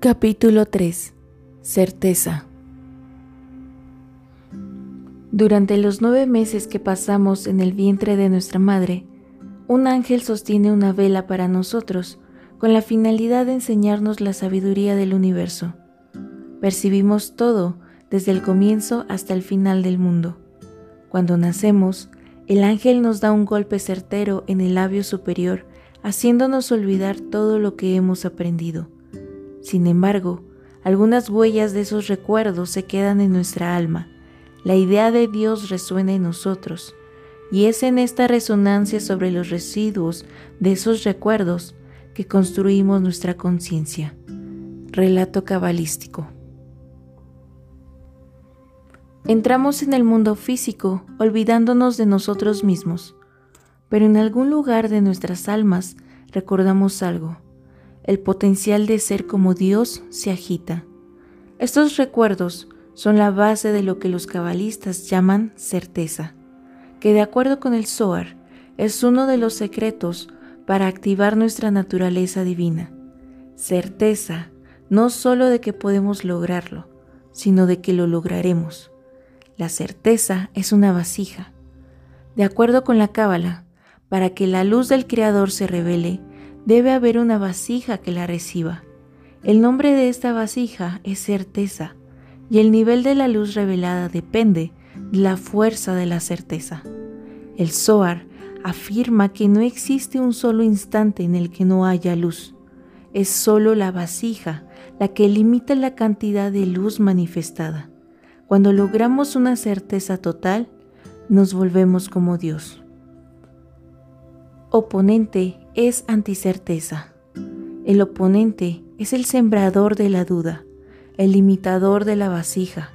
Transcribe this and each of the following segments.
Capítulo 3 Certeza Durante los nueve meses que pasamos en el vientre de nuestra madre, un ángel sostiene una vela para nosotros con la finalidad de enseñarnos la sabiduría del universo. Percibimos todo desde el comienzo hasta el final del mundo. Cuando nacemos, el ángel nos da un golpe certero en el labio superior, haciéndonos olvidar todo lo que hemos aprendido. Sin embargo, algunas huellas de esos recuerdos se quedan en nuestra alma. La idea de Dios resuena en nosotros, y es en esta resonancia sobre los residuos de esos recuerdos que construimos nuestra conciencia. Relato cabalístico. Entramos en el mundo físico olvidándonos de nosotros mismos, pero en algún lugar de nuestras almas recordamos algo. El potencial de ser como Dios se agita. Estos recuerdos son la base de lo que los cabalistas llaman certeza, que de acuerdo con el Zohar es uno de los secretos para activar nuestra naturaleza divina. Certeza no solo de que podemos lograrlo, sino de que lo lograremos. La certeza es una vasija. De acuerdo con la Cábala, para que la luz del Creador se revele, debe haber una vasija que la reciba. El nombre de esta vasija es certeza, y el nivel de la luz revelada depende de la fuerza de la certeza. El Zohar afirma que no existe un solo instante en el que no haya luz. Es solo la vasija la que limita la cantidad de luz manifestada. Cuando logramos una certeza total, nos volvemos como Dios. Oponente es anticerteza. El oponente es el sembrador de la duda, el limitador de la vasija.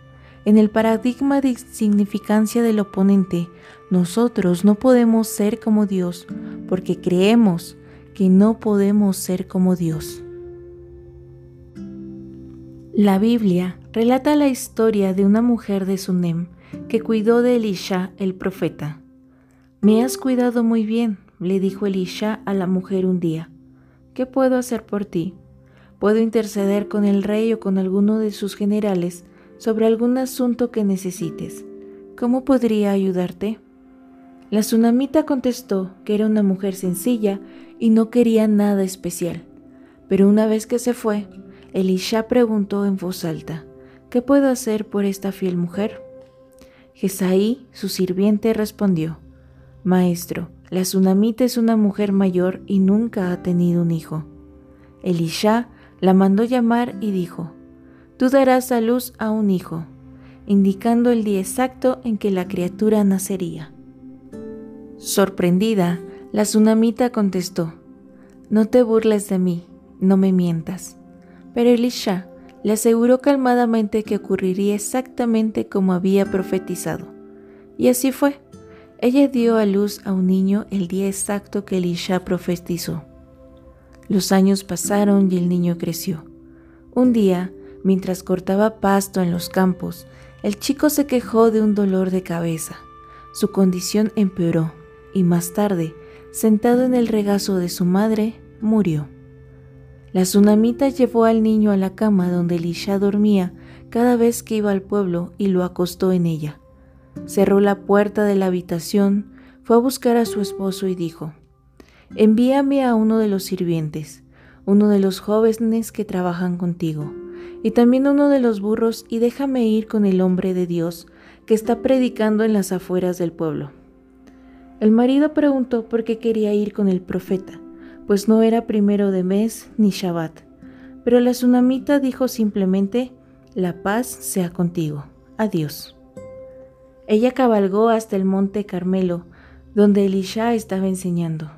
En el paradigma de significancia del oponente, nosotros no podemos ser como Dios porque creemos que no podemos ser como Dios. La Biblia relata la historia de una mujer de Sunem que cuidó de Elisha el profeta. Me has cuidado muy bien, le dijo Elisha a la mujer un día. ¿Qué puedo hacer por ti? Puedo interceder con el rey o con alguno de sus generales sobre algún asunto que necesites. ¿Cómo podría ayudarte? La tsunamita contestó que era una mujer sencilla y no quería nada especial. Pero una vez que se fue, Elisha preguntó en voz alta, ¿qué puedo hacer por esta fiel mujer? Jesaí, su sirviente, respondió, Maestro, la tsunamita es una mujer mayor y nunca ha tenido un hijo. Elisha la mandó llamar y dijo, Tú darás a luz a un hijo, indicando el día exacto en que la criatura nacería. Sorprendida, la tsunamita contestó, No te burles de mí, no me mientas. Pero Elisha le aseguró calmadamente que ocurriría exactamente como había profetizado. Y así fue. Ella dio a luz a un niño el día exacto que Elisha profetizó. Los años pasaron y el niño creció. Un día, mientras cortaba pasto en los campos, el chico se quejó de un dolor de cabeza. Su condición empeoró y más tarde, sentado en el regazo de su madre, murió. La tsunamita llevó al niño a la cama donde Elisha dormía cada vez que iba al pueblo y lo acostó en ella. Cerró la puerta de la habitación, fue a buscar a su esposo y dijo, Envíame a uno de los sirvientes, uno de los jóvenes que trabajan contigo, y también uno de los burros, y déjame ir con el hombre de Dios que está predicando en las afueras del pueblo. El marido preguntó por qué quería ir con el profeta pues no era primero de mes ni Shabbat. Pero la tsunamita dijo simplemente, la paz sea contigo, adiós. Ella cabalgó hasta el monte Carmelo, donde Elisha estaba enseñando.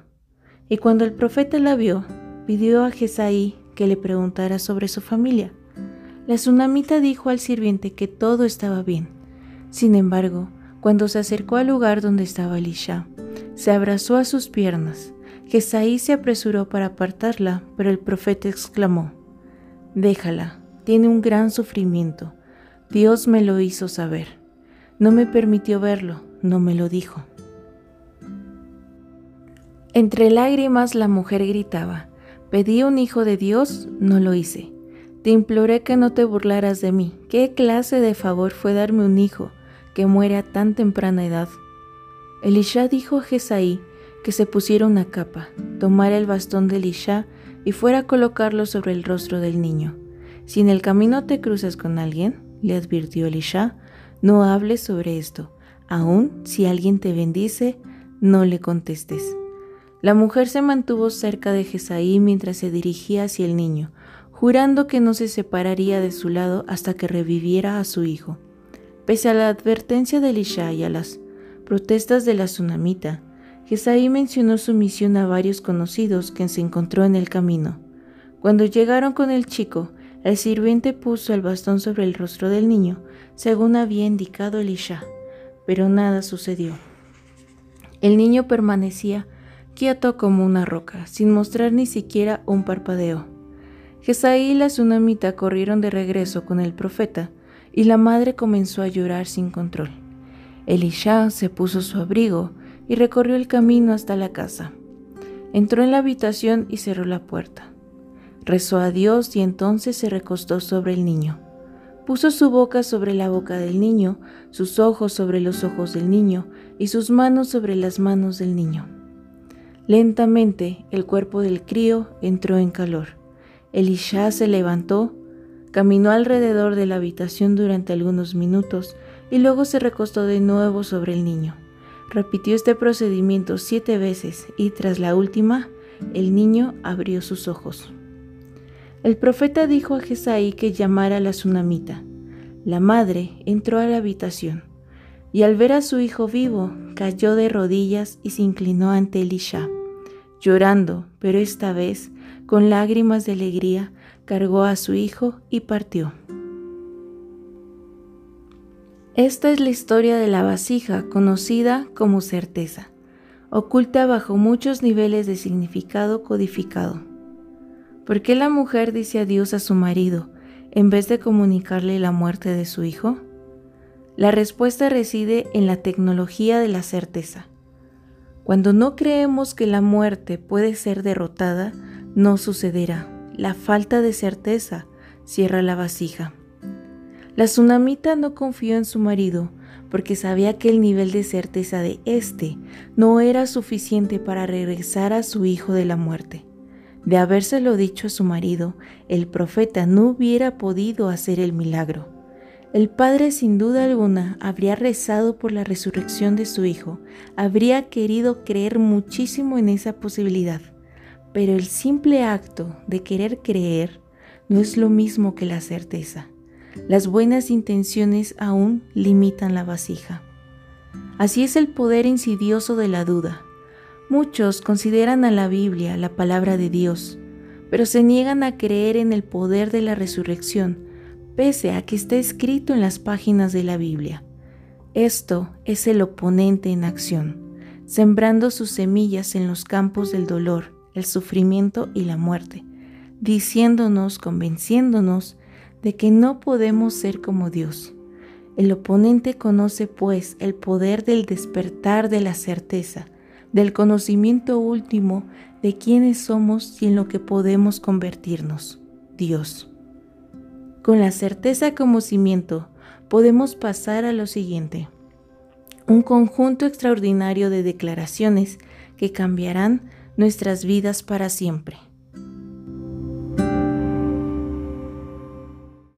Y cuando el profeta la vio, pidió a Jesaí que le preguntara sobre su familia. La tsunamita dijo al sirviente que todo estaba bien. Sin embargo, cuando se acercó al lugar donde estaba Elisha, se abrazó a sus piernas Jesaí se apresuró para apartarla, pero el profeta exclamó, Déjala, tiene un gran sufrimiento. Dios me lo hizo saber. No me permitió verlo, no me lo dijo. Entre lágrimas la mujer gritaba, Pedí un hijo de Dios, no lo hice. Te imploré que no te burlaras de mí. ¿Qué clase de favor fue darme un hijo que muere a tan temprana edad? Elisha dijo a Jesaí que se pusiera una capa, tomara el bastón de Elisha y fuera a colocarlo sobre el rostro del niño. Si en el camino te cruzas con alguien, le advirtió Elisha, no hables sobre esto. Aun si alguien te bendice, no le contestes. La mujer se mantuvo cerca de Jesaí mientras se dirigía hacia el niño, jurando que no se separaría de su lado hasta que reviviera a su hijo. Pese a la advertencia de Elisha y a las protestas de la tsunamita, Jesaí mencionó su misión a varios conocidos que se encontró en el camino. Cuando llegaron con el chico, el sirviente puso el bastón sobre el rostro del niño, según había indicado Elisha, pero nada sucedió. El niño permanecía quieto como una roca, sin mostrar ni siquiera un parpadeo. Jesaí y la tsunamita corrieron de regreso con el profeta, y la madre comenzó a llorar sin control. Elisha se puso su abrigo y recorrió el camino hasta la casa. Entró en la habitación y cerró la puerta. Rezó a Dios y entonces se recostó sobre el niño. Puso su boca sobre la boca del niño, sus ojos sobre los ojos del niño y sus manos sobre las manos del niño. Lentamente el cuerpo del crío entró en calor. Elisha se levantó, caminó alrededor de la habitación durante algunos minutos y luego se recostó de nuevo sobre el niño. Repitió este procedimiento siete veces y tras la última, el niño abrió sus ojos. El profeta dijo a Jesaí que llamara a la tsunamita. La madre entró a la habitación y al ver a su hijo vivo, cayó de rodillas y se inclinó ante Elisha. Llorando, pero esta vez, con lágrimas de alegría, cargó a su hijo y partió. Esta es la historia de la vasija, conocida como certeza, oculta bajo muchos niveles de significado codificado. ¿Por qué la mujer dice adiós a su marido en vez de comunicarle la muerte de su hijo? La respuesta reside en la tecnología de la certeza. Cuando no creemos que la muerte puede ser derrotada, no sucederá. La falta de certeza cierra la vasija. La tsunamita no confió en su marido porque sabía que el nivel de certeza de éste no era suficiente para regresar a su hijo de la muerte. De habérselo dicho a su marido, el profeta no hubiera podido hacer el milagro. El padre sin duda alguna habría rezado por la resurrección de su hijo, habría querido creer muchísimo en esa posibilidad, pero el simple acto de querer creer no es lo mismo que la certeza. Las buenas intenciones aún limitan la vasija. Así es el poder insidioso de la duda. Muchos consideran a la Biblia la palabra de Dios, pero se niegan a creer en el poder de la resurrección pese a que está escrito en las páginas de la Biblia. Esto es el oponente en acción, sembrando sus semillas en los campos del dolor, el sufrimiento y la muerte, diciéndonos, convenciéndonos de que no podemos ser como Dios. El oponente conoce pues el poder del despertar de la certeza, del conocimiento último de quiénes somos y en lo que podemos convertirnos, Dios. Con la certeza como cimiento, podemos pasar a lo siguiente. Un conjunto extraordinario de declaraciones que cambiarán nuestras vidas para siempre.